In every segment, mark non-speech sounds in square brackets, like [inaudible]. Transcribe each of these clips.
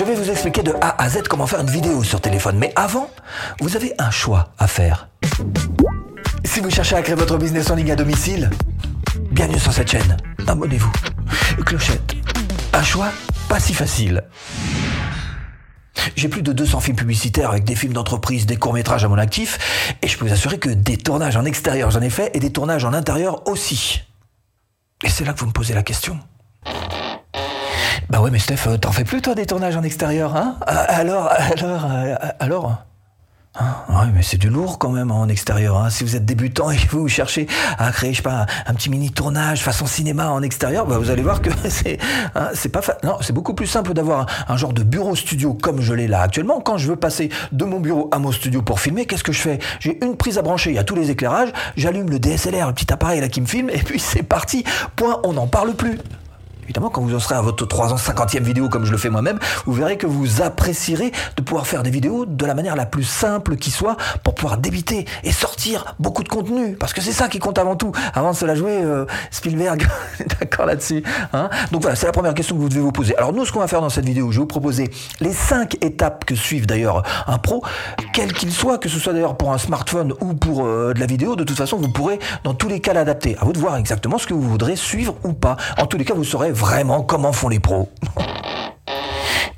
je vais vous expliquer de A à Z comment faire une vidéo sur téléphone. Mais avant, vous avez un choix à faire. Si vous cherchez à créer votre business en ligne à domicile, bienvenue sur cette chaîne. Abonnez-vous. Clochette. Un choix pas si facile. J'ai plus de 200 films publicitaires avec des films d'entreprise, des courts-métrages à mon actif, et je peux vous assurer que des tournages en extérieur j'en ai fait, et des tournages en intérieur aussi. Et c'est là que vous me posez la question. Bah ouais, mais Steph, euh, t'en fais plus toi des tournages en extérieur, hein? Euh, Alors, alors, euh, alors? Ah, ouais, mais c'est du lourd quand même en extérieur. Hein. Si vous êtes débutant et que vous cherchez à créer, je sais pas, un, petit mini tournage façon cinéma en extérieur, bah vous allez voir que [laughs] c'est, hein, c'est pas, fa- non, c'est beaucoup plus simple d'avoir un, un genre de bureau studio comme je l'ai là actuellement. Quand je veux passer de mon bureau à mon studio pour filmer, qu'est-ce que je fais? J'ai une prise à brancher, il y a tous les éclairages, j'allume le DSLR, le petit appareil là qui me filme, et puis c'est parti. Point, on n'en parle plus. Évidemment, quand vous en serez à votre 350e vidéo comme je le fais moi-même, vous verrez que vous apprécierez de pouvoir faire des vidéos de la manière la plus simple qui soit pour pouvoir débiter et sortir beaucoup de contenu. Parce que c'est ça qui compte avant tout. Avant de se la jouer, euh, Spielberg, [laughs] d'accord là-dessus. hein Donc voilà, c'est la première question que vous devez vous poser. Alors nous, ce qu'on va faire dans cette vidéo, je vais vous proposer les cinq étapes que suivent d'ailleurs un pro, quel qu'il soit, que ce soit d'ailleurs pour un smartphone ou pour euh, de la vidéo. De toute façon, vous pourrez dans tous les cas l'adapter. À vous de voir exactement ce que vous voudrez suivre ou pas. En tous les cas, vous saurez vraiment comment font les pros.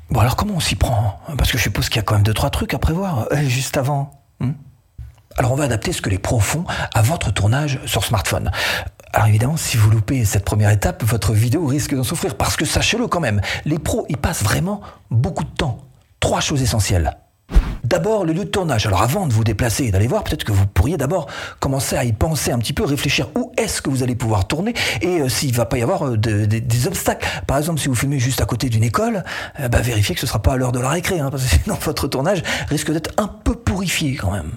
Bon alors comment on s'y prend Parce que je suppose qu'il y a quand même deux trois trucs à prévoir euh, juste avant. hmm alors on va adapter ce que les pros font à votre tournage sur smartphone. Alors évidemment, si vous loupez cette première étape, votre vidéo risque d'en souffrir. Parce que sachez-le quand même, les pros, ils passent vraiment beaucoup de temps. Trois choses essentielles. D'abord, le lieu de tournage. Alors avant de vous déplacer et d'aller voir, peut-être que vous pourriez d'abord commencer à y penser un petit peu, réfléchir où est-ce que vous allez pouvoir tourner et euh, s'il va pas y avoir euh, de- de- des obstacles. Par exemple, si vous filmez juste à côté d'une école, euh, bah, vérifiez que ce sera pas à l'heure de la récré, hein, parce que [laughs] sinon votre tournage risque d'être un peu pourrifié quand même.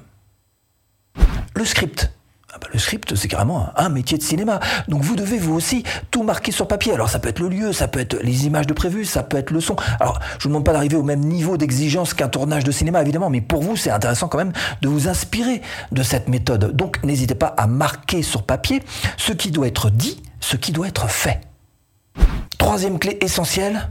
Le script. Ah bah, le script, c'est carrément un, un métier de cinéma. Donc vous devez vous aussi tout marquer sur papier. Alors ça peut être le lieu, ça peut être les images de prévues, ça peut être le son. Alors je vous demande pas d'arriver au même niveau d'exigence qu'un tournage de cinéma, évidemment, mais pour vous, c'est intéressant quand même de vous inspirer de cette méthode. Donc n'hésitez pas à marquer sur papier ce qui doit être dit, ce qui doit être fait. Troisième clé essentielle,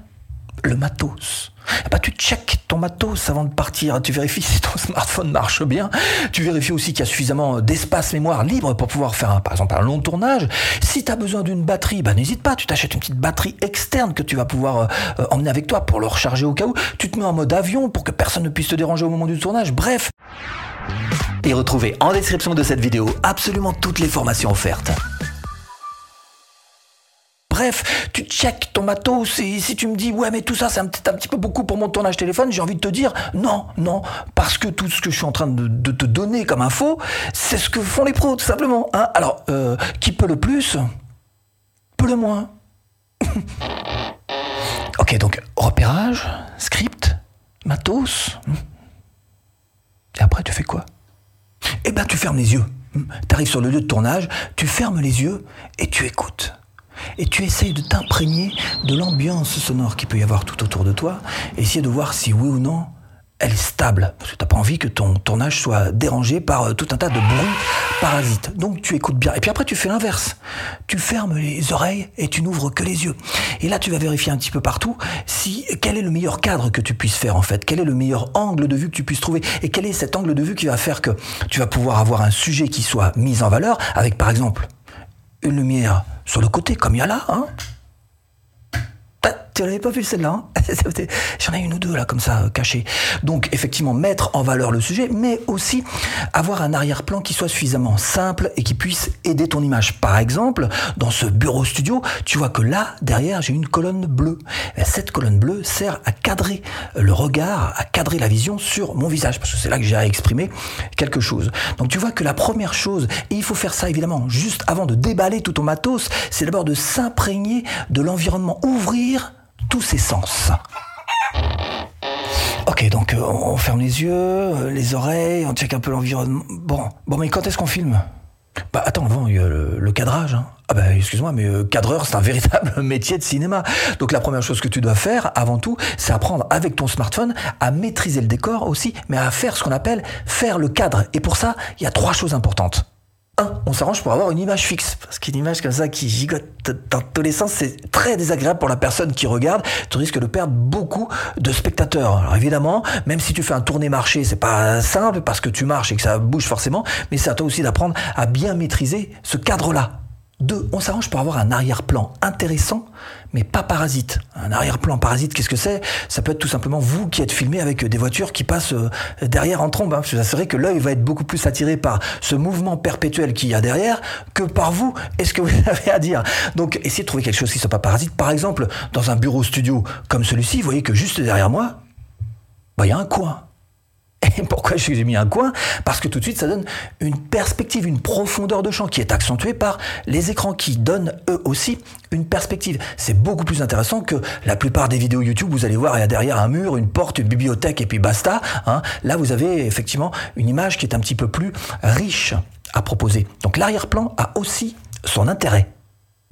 le matos. Eh ben, tu checkes ton matos avant de partir. Tu vérifies si ton [laughs] smartphone marche bien. Tu vérifies aussi qu'il y a suffisamment d'espace mémoire libre pour pouvoir faire, un- par exemple, un long tournage. Si tu as besoin d'une batterie, bah, n'hésite pas. Tu t'achètes une petite batterie externe que tu vas pouvoir euh, euh, emmener avec toi pour le recharger au cas où. Tu te mets en mode avion pour que personne ne puisse te déranger au moment du tournage. Bref. Et retrouvez en description de cette vidéo absolument toutes les formations offertes. Bref, tu checkes ton matos et si tu me dis ouais mais tout ça c'est un, petit- peu beaucoup pour mon tournage téléphone, j'ai envie de te dire non, non, parce que tout ce que je suis en train de, te donner comme info, c'est ce que font les pros tout simplement. hein. Alors, euh, qui peut le plus Peut le moins. [laughs] ok, donc repérage, script, matos. Et après tu fais quoi? Eh ben, tu fermes les yeux. Tu arrives sur le lieu de tournage, tu fermes les yeux et tu écoutes. Et tu essayes de t'imprégner de l'ambiance sonore qu'il peut y avoir tout autour de toi, et essayer de voir si oui ou non elle est stable. Parce que tu n'as pas envie que ton tournage soit dérangé par euh, tout un tas de bruits parasites. Donc tu écoutes bien. Et puis après, tu fais l'inverse. Tu fermes les oreilles et tu n'ouvres que les yeux. Et là, tu vas vérifier un petit peu partout si quel est le meilleur cadre que tu puisses faire en fait. Quel est le meilleur angle de vue que tu puisses trouver. Et quel est cet angle de vue qui va faire que tu vas pouvoir avoir un sujet qui soit mis en valeur avec par exemple une lumière sur le côté comme il y a là. Hein tu l'avais pas vu celle-là hein [laughs] J'en ai une ou deux là comme ça euh, cachées. Donc effectivement mettre en valeur le sujet, mais aussi avoir un arrière-plan qui soit suffisamment simple et qui puisse aider ton image. Par exemple, dans ce bureau studio, tu vois que là derrière j'ai une colonne bleue. Et Cette colonne bleue sert à cadrer le regard, à cadrer la vision sur mon visage, parce que c'est là que j'ai à exprimer quelque chose. Donc tu vois que la première chose, et il faut faire ça évidemment juste avant de déballer tout ton matos, c'est d'abord de s'imprégner de l'environnement, ouvrir tous ses sens. Ok, donc euh, on ferme les yeux, euh, les oreilles, on check un peu l'environnement. Bon, bon, mais quand est-ce qu'on filme? Bah attends, avant il y a le, cadrage. hein. Ah bah excuse-moi, mais euh, cadreur c'est un [laughs] véritable métier de cinéma. Donc la première chose que tu dois faire, avant tout, c'est apprendre avec ton smartphone à maîtriser le décor aussi, mais à faire ce qu'on appelle faire le cadre. Et pour ça, il y a trois choses importantes. Un, on s'arrange pour avoir une image fixe. Parce qu'une image comme ça qui gigote dans tous les sens, c'est très désagréable pour la personne qui regarde. Tu risques de perdre beaucoup de spectateurs. Alors évidemment, même si tu fais un tourné marché, c'est pas simple parce que tu marches et que ça bouge forcément, mais c'est à toi aussi d'apprendre à bien maîtriser ce cadre-là. Deux, on s'arrange pour avoir un arrière-plan intéressant, mais pas parasite. Un arrière-plan parasite, qu'est-ce que c'est? Ça peut être tout simplement vous qui êtes filmé avec des voitures qui passent euh, derrière en trombe. Hein. C'est vrai que l'œil va être beaucoup plus attiré par ce mouvement perpétuel qu'il y a derrière que par vous et ce que vous [laughs] avez à dire? Donc, essayez de trouver quelque chose qui ne soit pas parasite. Par exemple, dans un bureau studio comme celui-ci, vous voyez que juste derrière moi, bah, il y a un coin. [laughs] Pourquoi j'ai mis un coin? Parce que tout de suite, ça donne une perspective, une profondeur de champ qui est accentuée par les écrans qui donnent eux aussi une perspective. C'est beaucoup plus intéressant que la plupart des vidéos YouTube. Vous allez voir, il y a derrière un mur, une porte, une bibliothèque et puis basta. Hein. Là, vous avez effectivement une image qui est un petit peu plus riche à proposer. Donc l'arrière-plan a aussi son intérêt.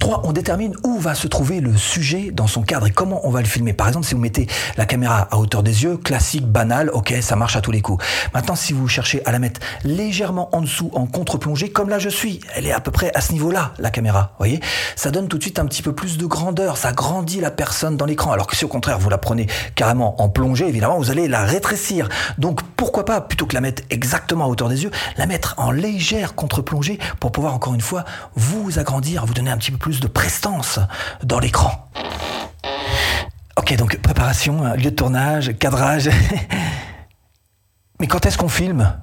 3. On détermine où va se trouver le sujet dans son cadre et comment on va le filmer. Par exemple, si vous mettez la caméra à hauteur des yeux, classique, banal, ok, ça marche à tous les coups. Maintenant, si vous cherchez à la mettre légèrement en dessous, en contre-plongée, comme là je suis, elle est à peu près à ce niveau-là, la caméra, voyez Ça donne tout de suite un petit peu plus de grandeur, ça grandit la personne dans l'écran. Alors que si au contraire, vous la prenez carrément en plongée, évidemment, vous allez la rétrécir. Donc, pourquoi pas, plutôt que la mettre exactement à hauteur des yeux, la mettre en légère contre-plongée pour pouvoir, encore une fois, vous agrandir, vous donner un petit peu plus de prestance dans l'écran. Ok, donc préparation, lieu de tournage, cadrage. [laughs] Mais quand est-ce qu'on filme?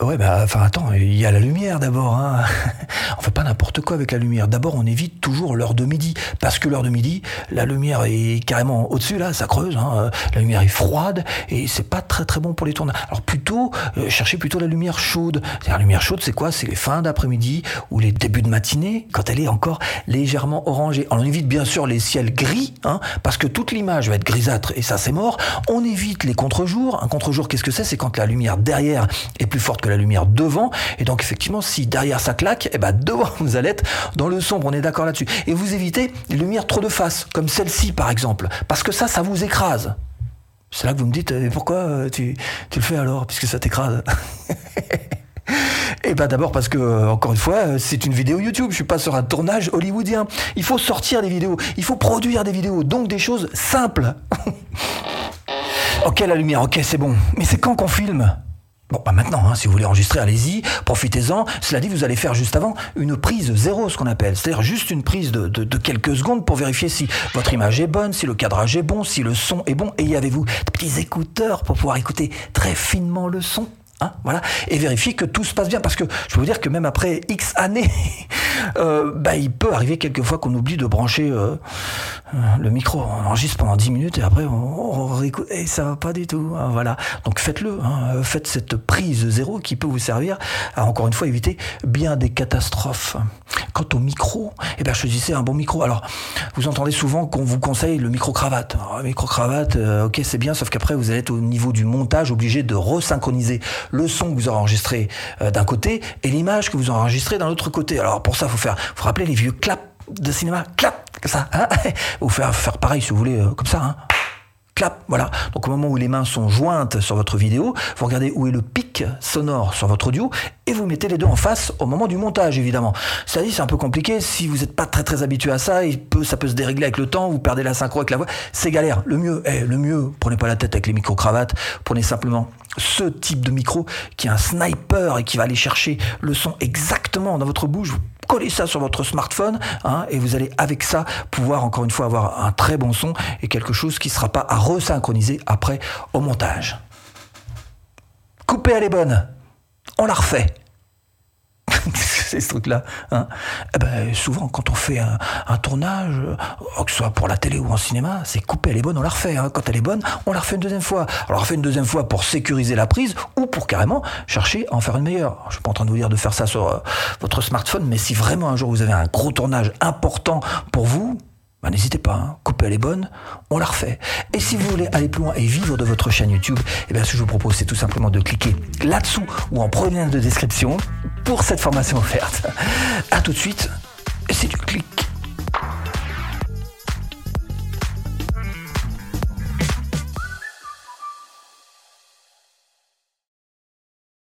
Ouais, bah, enfin, attends, il y a la lumière d'abord. Hein. [laughs] on fait pas n'importe quoi avec la lumière. D'abord, on évite toujours l'heure de midi. Parce que l'heure de midi, la lumière est carrément au-dessus, là, ça creuse. Hein. La lumière est froide et c'est pas très très bon pour les tournages. Alors, plutôt, euh, cherchez plutôt la lumière chaude. La lumière chaude, c'est quoi? C'est les fins d'après-midi ou les débuts de matinée, quand elle est encore légèrement orangée. On évite bien sûr les ciels gris, hein, parce que toute l'image va être grisâtre et ça, c'est mort. On évite les contre-jours. Un contre-jour, qu'est-ce que c'est? C'est quand la lumière derrière est plus forte la lumière devant. Et donc effectivement, si derrière ça claque, et eh ben devant [laughs] vous allez être dans le sombre. On est d'accord là-dessus. Et vous évitez les lumières trop de face, comme celle-ci par exemple, parce que ça, ça vous écrase. C'est là que vous me dites, mais pourquoi euh, tu, le fais alors, puisque ça t'écrase [laughs] Eh ben d'abord parce que, euh, encore une fois, euh, c'est une vidéo YouTube, je suis pas sur un tournage hollywoodien. Il faut sortir des vidéos, il faut produire des vidéos, donc des choses simples. [laughs] ok la lumière, ok c'est bon. Mais c'est quand qu'on filme? Bon, maintenant, hein, si vous voulez enregistrer, allez-y, profitez-en. Cela dit, vous allez faire juste avant une prise zéro, ce qu'on appelle. C'est-à-dire juste une prise de, quelques secondes pour vérifier si votre image est bonne, si le cadrage est bon, si le son est bon. Et avez-vous des petits écouteurs pour pouvoir écouter très finement le son Hein, voilà, et vérifier que tout se passe bien, parce que je peux vous dire que même après X années, [laughs] euh, bah, il peut arriver quelquefois qu'on oublie de brancher euh, euh, le micro. On enregistre pendant 10 minutes et après on, réécoute et ça va pas du tout. Hein, voilà, donc faites-le, hein, faites cette prise zéro qui peut vous servir à encore une fois éviter bien des catastrophes. Quant au micro, eh bien choisissez un bon micro. Alors, vous entendez souvent qu'on vous conseille le micro cravate. le micro cravate, ok c'est bien, sauf qu'après vous allez être au niveau du montage obligé de resynchroniser le son que vous enregistrez euh, d'un côté et l'image que vous enregistrez d'un autre côté. Alors pour ça, faut faire, faut rappeler les vieux claps de cinéma, clap, comme ça, hein [laughs] ou faire, faire pareil si vous voulez, euh, comme ça, hein clap, voilà. Donc au moment où les mains sont jointes sur votre vidéo, vous regardez où est le pic sonore sur votre audio et vous mettez les deux en face au moment du montage évidemment. C'est-à-dire c'est un peu compliqué si vous n'êtes pas très très habitué à ça, ça peut se dérégler avec le temps, vous perdez la synchro avec la voix, c'est galère. Le mieux, le mieux, prenez pas la tête avec les micro cravates, prenez simplement ce type de micro qui est un sniper et qui va aller chercher le son exactement dans votre bouche collez ça sur votre smartphone hein, et vous allez avec ça pouvoir encore une fois avoir un très bon son et quelque chose qui ne sera pas à resynchroniser après au montage. Couper elle est bonne, on la refait. Ce truc-là. Hein. Eh ben, souvent, quand on fait un, tournage, euh, que ce soit pour la télé ou en cinéma, c'est coupé, elle est bonne, on la refait. Hein. Quand elle est bonne, on la refait une deuxième fois. Alors, on la refait une deuxième fois pour sécuriser la prise ou pour carrément chercher à en faire une meilleure. je suis pas en train de vous dire de faire ça sur euh, votre smartphone, mais si vraiment un jour vous avez un gros tournage important pour vous, bah, n'hésitez pas, hein. couper elle est bonne, on la refait. Et si vous voulez aller plus loin et vivre de votre chaîne YouTube, eh bien, ce que je vous propose, c'est tout simplement de cliquer là-dessous ou en premier lien de description pour cette formation offerte. A tout de suite, c'est du clic.